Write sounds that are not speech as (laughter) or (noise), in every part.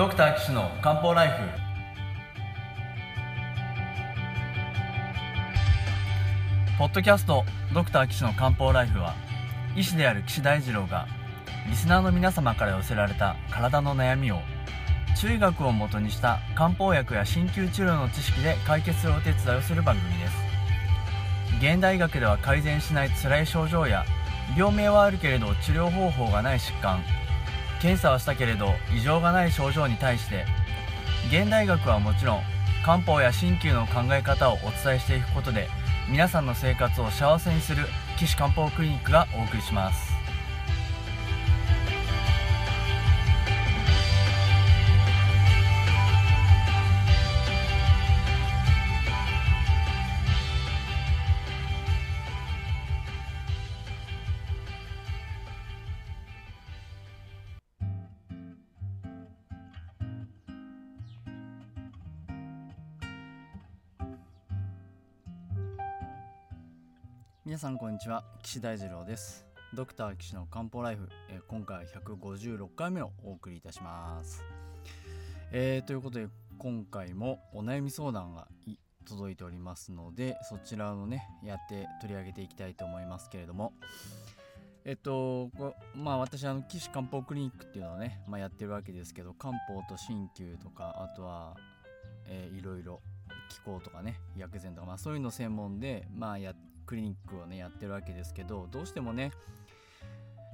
ドクター岸の漢方ライフ。ポッドキャストドクター岸の漢方ライフは医師である岸大二郎がリスナーの皆様から寄せられた体の悩みを中医学をもとにした漢方薬や鍼灸治療の知識で解決するお手伝いをする番組です。現代医学では改善しない辛い症状や病名はあるけれど治療方法がない疾患。検査はしたけれど異常がない症状に対して現代学はもちろん漢方や鍼灸の考え方をお伝えしていくことで皆さんの生活を幸せにする岸漢方クリニックがお送りします。皆さんこんにちは。岸大二郎です。ドクター岸の漢方ライフ、え今回は156回目をお送りいたします、えーということで今回もお悩み相談が届いておりますのでそちらをねやって取り上げていきたいと思いますけれども。えっとこまあ私あの岸漢方クリニックっていうのをね、まあ、やってるわけですけど漢方と鍼灸とかあとは、えーいろいろ気候とかね薬膳とか、まあ、そういうの専門で、まあ、やクリニックをねやってるわけですけどどうしてもね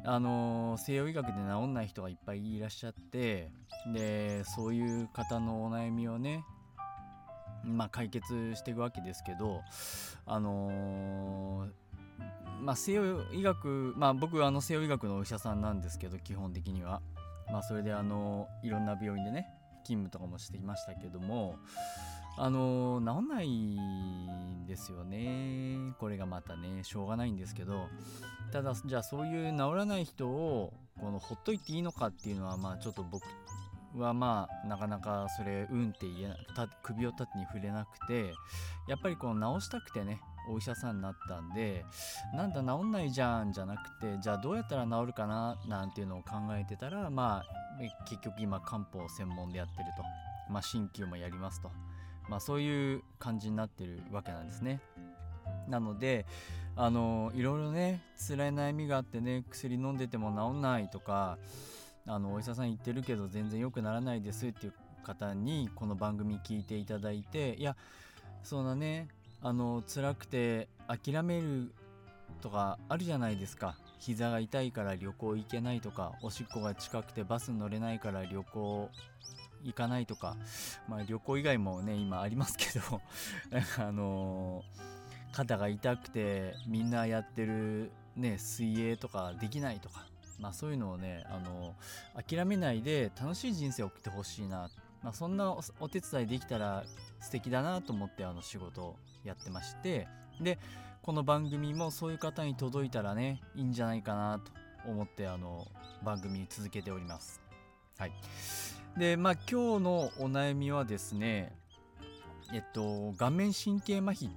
あのー西洋医学で治んない人がいっぱいいらっしゃってでそういう方のお悩みをねまあ解決していくわけですけどあのーまあ西洋医学まあ僕はあの西洋医学のお医者さんなんですけど基本的には。まあそれであのいろんな病院でね勤務とかもしていましたけどもあの治んないんですよね。これがまたね。しょうがないんですけど。ただじゃあそういう治らない人をこのほっといていいのかっていうのはまあちょっと僕はまあなかなかそれうんって言えなた首を縦に触れなくてやっぱりこの治したくてねお医者さんになったんでなんだ治んないじゃんじゃなくてじゃあどうやったら治るかななんていうのを考えてたらまあ結局今漢方専門でやってると。まあ鍼灸もやりますと。まあそういう感じになってるわけなんですね。なのであのいろいろね辛い悩みがあってね薬飲んでても治んないとかあのお医者さん言ってるけど全然良くならないですっていう方にこの番組聞いていただいていやそんなねあの辛くて諦めるとかあるじゃないですか。膝が痛いから旅行行けないとかおしっこが近くてバス乗れないから旅行行かないとかまあ旅行以外もね今ありますけど (laughs) あの肩が痛くてみんなやってるね水泳とかできないとかまあそういうのをねあの諦めないで楽しい人生を送ってほしいな、まあ、そんなおお手伝いできたら素敵だなと思ってあの仕事をやってましてでこの番組もそういう方に届いたらねいいんじゃないかなと思ってあの番組続けております。はい。でまあ今日のお悩みはですねえっと顔面神経麻痺に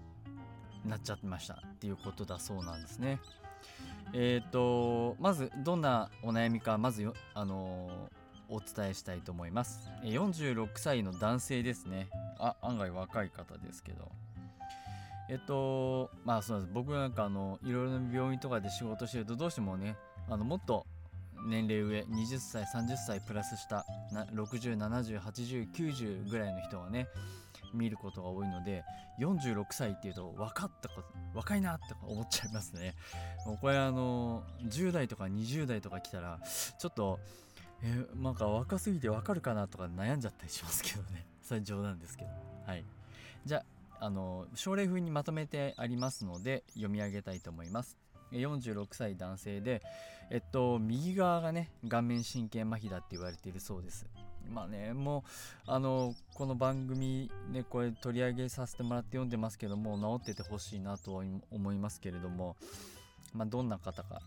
なっちゃってましたっていうことだそうなんですね。えっとまずどんなお悩みかまずあのお伝えしたいと思います。46歳の男性ですね。あ案外若い方ですけど。えっとまあそうです。僕なんかあのいろいろな病院とかで仕事してるとどうしてもねあのもっと年齢上20歳30歳プラスした60708090ぐらいの人がね見ることが多いので46歳っていうと分かったか若いなって思っちゃいますね。(laughs) もうこれあの10代とか20代とか来たらちょっとえなんか若すぎて分かるかなとか悩んじゃったりしますけどね。(laughs) それ冗談ですけど。はい。じゃああの症例風にまとめてありますので読み上げたいと思います。46歳男性でえっと右側がね顔面神経麻痺だって言われているそうです。まあねもうあのこの番組ねこれ取り上げさせてもらって読んでますけども治っててほしいなと思いますけれどもまあどんな方か。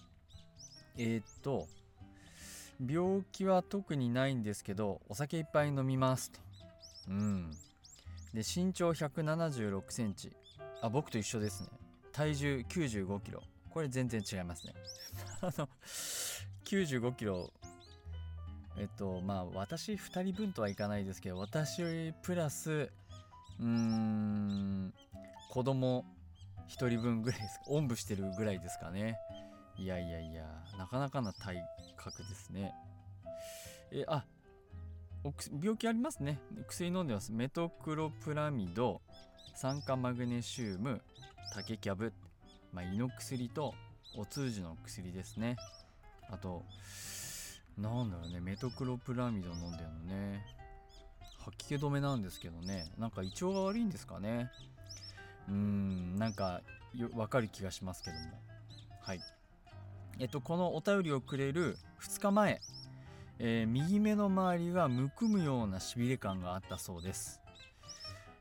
えーっと病気は特にないんですけどお酒いっぱい飲みますと。うん。で身長176センチ。あ僕と一緒ですね。体重95キロ。これ全然違いますね。(laughs) あの95キロえっとまあ私2人分とはいかないですけど私プラスうーん子供1人分ぐらいです。おんぶしてるぐらいですかね。いやいやいやなかなかな体格ですね。えあ病気ありますね。薬飲んでます。メトクロプラミド酸化マグネシウム竹キャブ、まあ、胃の薬とお通じの薬ですね。あとなんだろうねメトクロプラミド飲んでるのね。吐き気止めなんですけどね。なんか胃腸が悪いんですかね。うんなんかわかる気がしますけども。はい。えっとこのお便りをくれる2日前。えー、右目の周りがむくむようなしびれ感があったそうです、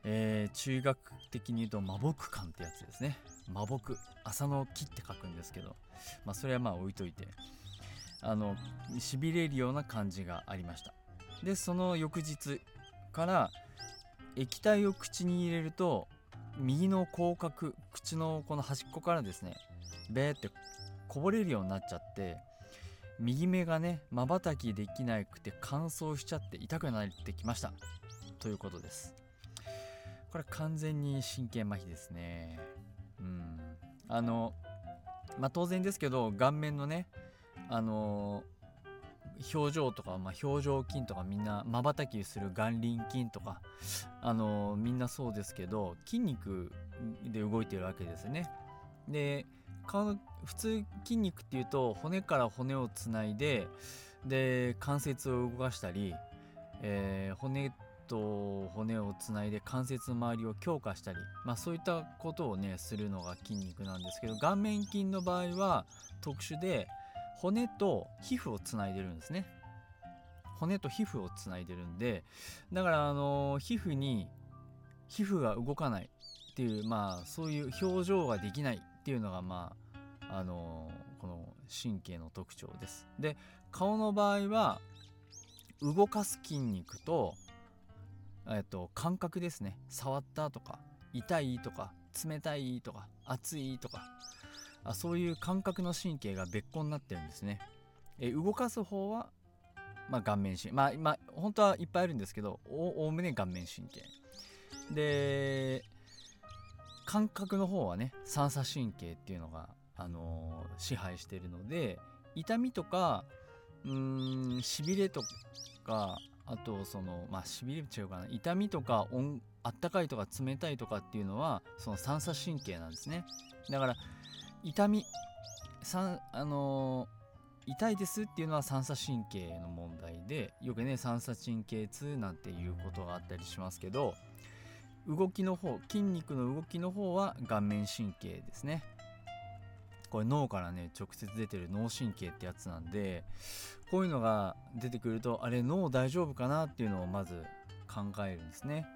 えー、中学的に言うと麻木感ってやつですね。麻木朝の木って書くんですけどまあそれはまあ置いといてあのしびれるような感じがありました。でその翌日から液体を口に入れると右の口角口のこの端っこからですねベーってこぼれるようになっちゃって右目がねまばたきできなくて乾燥しちゃって痛くなってきました。ということです。これ完全に神経麻痺ですね。あのまあ当然ですけど顔面のねあの表情とか、まあ、表情筋とかみんなまばたきする眼輪筋とかあのみんなそうですけど筋肉で動いてるわけですね。で普通筋肉っていうと骨から骨をつないでで関節を動かしたり、えー、骨と骨をつないで関節の周りを強化したり、まあ、そういったことをねするのが筋肉なんですけど顔面筋の場合は特殊で骨と皮膚をつないでるんですね骨と皮膚をつないでるんでだからあの皮膚に皮膚が動かないっていうまあそういう表情ができないっていうのがまああのこの神経の特徴です。で顔の場合は動かす筋肉と,、えっと感覚ですね。触ったとか痛いとか冷たいとか熱いとか。あそういう感覚の神経が別個になってるんですね。え動かす方は、まあ、顔面神まあ、まあ、本当はいっぱいあるんですけどおおむね顔面神経。で感覚の方はね三叉神経っていうのが、あのー、支配しているので痛みとかうーんしびれとかあとそのまあしびれ違うかな。痛みとかあったかいとか冷たいとかっていうのはその三叉神経なんですね。だから痛みさあのー、痛いですっていうのは三叉神経の問題でよくね三叉神経痛なんていうことがあったりしますけど動きの方筋肉の動きの方は顔面神経ですね。これ脳からね直接出てる脳神経ってやつなんでこういうのが出てくるとあれ脳大丈夫かなっていうのをまず考えるんですね。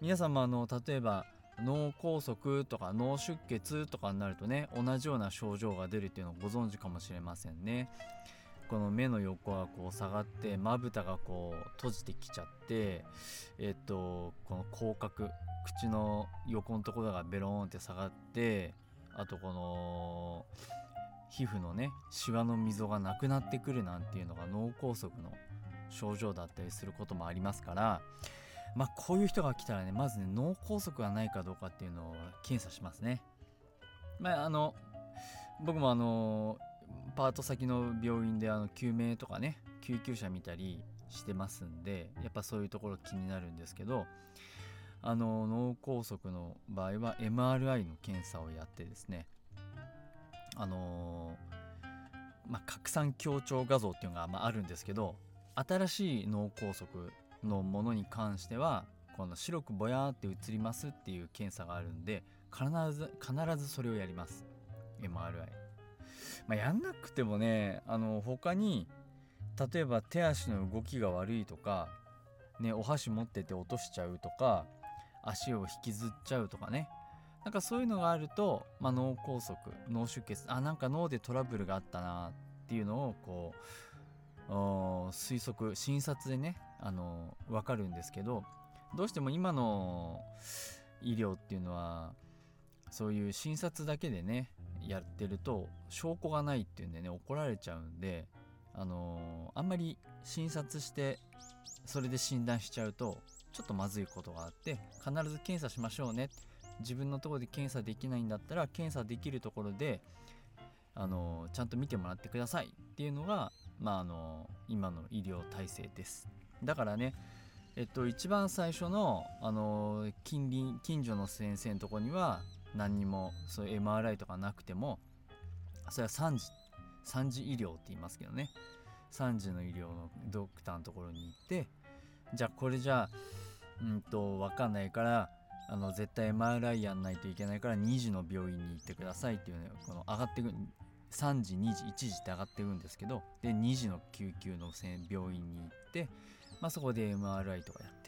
皆様あの例えば脳梗塞とか脳出血とかになるとね同じような症状が出るっていうのをご存知かもしれませんね。この目の横がこう下がってまぶたがこう閉じてきちゃってえっとこの口角口の横のところがベローンって下がってあとこの皮膚のねシワの溝がなくなってくるなんていうのが脳梗塞の症状だったりすることもありますからまあこういう人が来たらねまずね脳梗塞がないかどうかっていうのを検査しますね。まああの僕もあのパート先の病院であの救命とかね救急車見たりしてますんでやっぱそういうところ気になるんですけどあの脳梗塞の場合は MRI の検査をやってですねあのー、まあ、拡散強調画像っていうのが、まあ、あるんですけど新しい脳梗塞のものに関してはこの白くぼやーって映りますっていう検査があるんで必ず必ずそれをやります。MRI まあ、やんなくてもねあの他に例えば手足の動きが悪いとか、ね、お箸持ってて落としちゃうとか足を引きずっちゃうとかね。なんかそういうのがあると、まあ、脳梗塞脳出血あなんか脳でトラブルがあったなっていうのをこう推測診察でねあの分かるんですけどどうしても今の医療っていうのはそういう診察だけでねやってると証拠がないっていうんでね怒られちゃうんであの、あんまり診察してそれで診断しちゃうとちょっとまずいことがあって必ず検査しましょうね。自分のところで検査できないんだったら検査できるところであのちゃんと見てもらってください。っていうのが、まあ、あの今の医療体制です。だからねえっと一番最初のあの近隣近所の先生のとこには何にもそういう MRI とかなくてもそれは3次3次医療って言いますけどね。3次の医療のドクターのところに行ってじゃあこれじゃあうんと分かんないからあの絶対 MRI やんないといけないから2時の病院に行ってくださいっていうねこの上がってく3時2時1時って上がっていくんですけどで2時の救急の病院に行って、まあ、そこで MRI とかやって。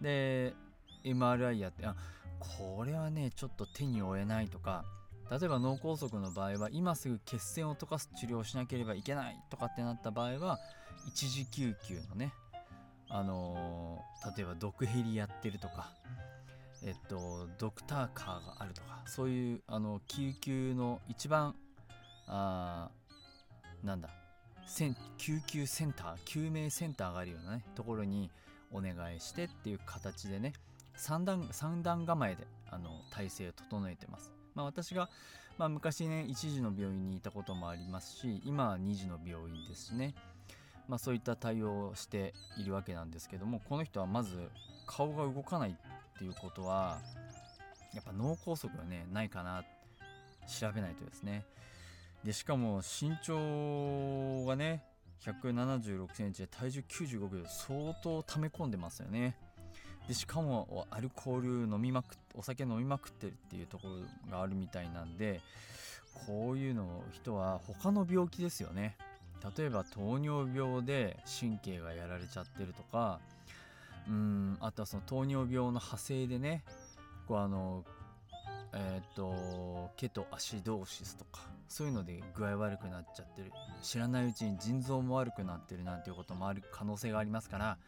で MRI やってあこれはねちょっと手に負えないとか例えば脳梗塞の場合は今すぐ血栓を溶かす治療をしなければいけないとかってなった場合は一時救急のねあのー、例えば毒ヘリやってるとかえっとドクターカーがあるとかそういうあの救急の一番あなんだ救急センター救命センターがあるようなねところにお願いしてっていう形でね3段 ,3 段構えであの体制を整えてます。まあ、私が、まあ、昔ね1時の病院にいたこともありますし今は2時の病院ですしね、まあ、そういった対応をしているわけなんですけどもこの人はまず顔が動かないっていうことはやっぱ脳梗塞がねないかな調べないとですね。でしかも身長がね176センチで体重95キロ相当溜め込んでますよね。でしかもアルコール飲みまくお酒飲みまくってるっていうところがあるみたいなんでこういうの人は他の病気ですよね。例えば糖尿病で神経がやられちゃってるとかうんあとはその糖尿病の派生でねこうあのえっ、ー、とケトアシドーシスとかそういうので具合悪くなっちゃってる。知らないうちに腎臓も悪くなってるなんていうこともある可能性がありますから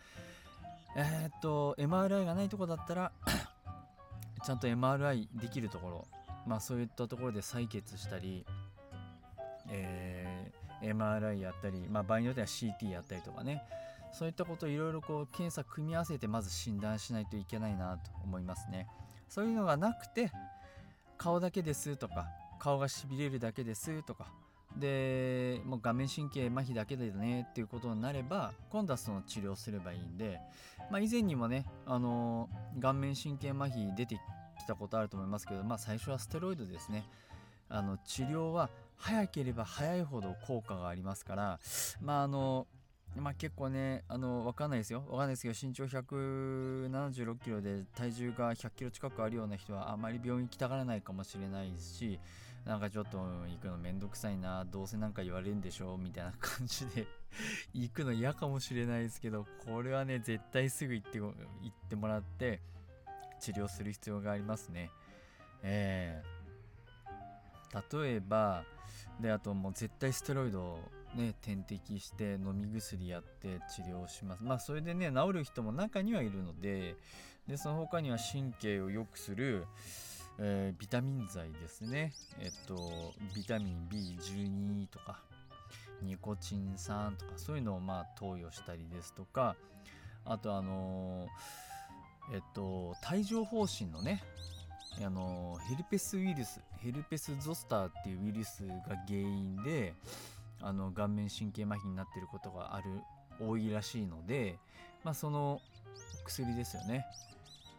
えっ、ー、と MRI がないとこだったら (coughs) ちゃんと MRI できるところまあそういったところで採血したり、えー、MRI やったり、まあ、場合によっては CT やったりとかね。そういったことをいろいろこう検査組み合わせてまず診断しないといけないなと思いますね。そういうのがなくて顔だけですとか顔がしびれるだけですとかでもう顔面神経麻痺だけでねっていうことになれば今度はその治療すればいいんで、まあ、以前にもね、あの顔面神経麻痺出てきたことあると思いますけど、まあ、最初はステロイドですね。あの治療は早ければ早いほど効果がありますからまああのまあ結構ね、あの、わかんないですよ。わかんないですけど、身長176キロで体重が100キロ近くあるような人はあまり病院行きたがらないかもしれないし、なんかちょっと行くのめんどくさいな、どうせなんか言われるんでしょうみたいな感じで (laughs) 行くの嫌かもしれないですけど、これはね、絶対すぐ行って行ってもらって、治療する必要がありますね。えー、例えば、で、あともう絶対ステロイドね、点滴して飲み薬やって治療します。まあそれでね、治る人も中にはいるので、で、その他には神経を良くする、えー、ビタミン剤ですね。えっと、ビタミン B12 とか、ニコチン酸とか、そういうのをまあ投与したりですとか、あとあのー、えっと、帯状疱疹のね、あのヘルペスウイルスヘルペスゾスターっていうウイルスが原因であの顔面神経麻痺になっていることがある多いらしいので、まあ、その薬ですよね、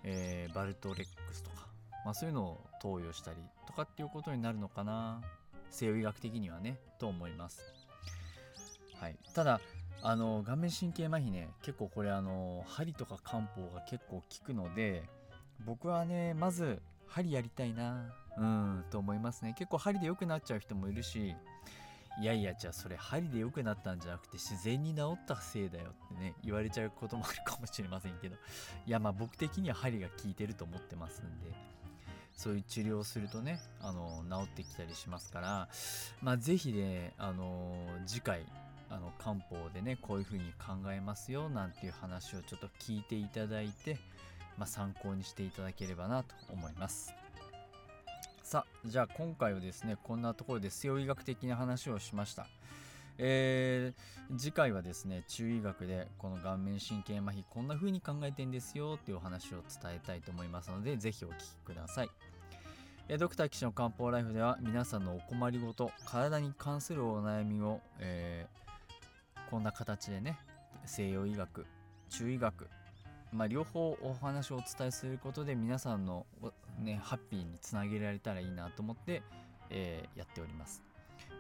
えー、バルトレックスとか、まあ、そういうのを投与したりとかっていうことになるのかな。西洋医学的にはねと思います、はい、ただあの顔面神経麻痺ね結構これあの針とか漢方が結構効くので僕はねまず針やりたいな。うんと思いますね。結構針で良くなっちゃう人もいるしいやいやじゃあそれ針で良くなったんじゃなくて自然に治ったせいだよってね言われちゃうこともあるかもしれませんけどいやまあ僕的には針が効いてると思ってますんでそういう治療をするとねあの治ってきたりしますからまあ是非ねあの次回あの漢方でねこういう風に考えますよなんていう話をちょっと聞いていただいて、まあ、参考にしていただければなと思います。さあじゃあ今回はですねこんなところで西洋医学的な話をしました、えー、次回はですね中医学でこの顔面神経麻痺こんな風に考えてんですよっていうお話を伝えたいと思いますので是非お聞きください。えドクター岸の漢方ライフでは皆さんのお困りごと体に関するお悩みを、えー、こんな形でね西洋医学中医学まあ、両方お話をお伝えすることで皆さんの、ね、ハッピーにつなげられたらいいなと思って、えー、やっております。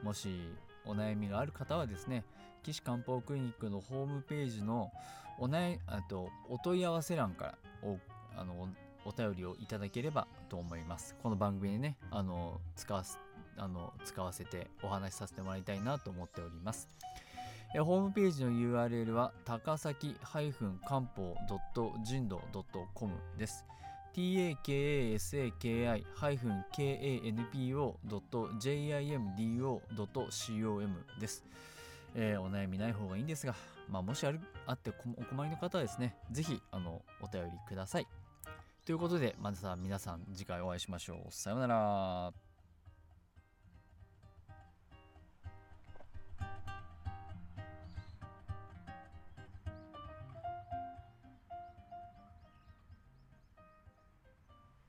もしお悩みがある方はですね岸漢方クリニックのホームページのお悩あとお問い合わせ欄からおあのお便りをいただければと思います。この番組でねあの使わあの使わせてお話しさせてもらいたいなと思っております。えホームページの URL は高崎漢方人道 .com です。takasaki-kanpo.jimdo.com です。えー、お悩みない方がいいんですが、まあ、もしあるあってお困りの方はですね、ぜひあのお便りください。ということで、また皆さん次回お会いしましょう。さようなら。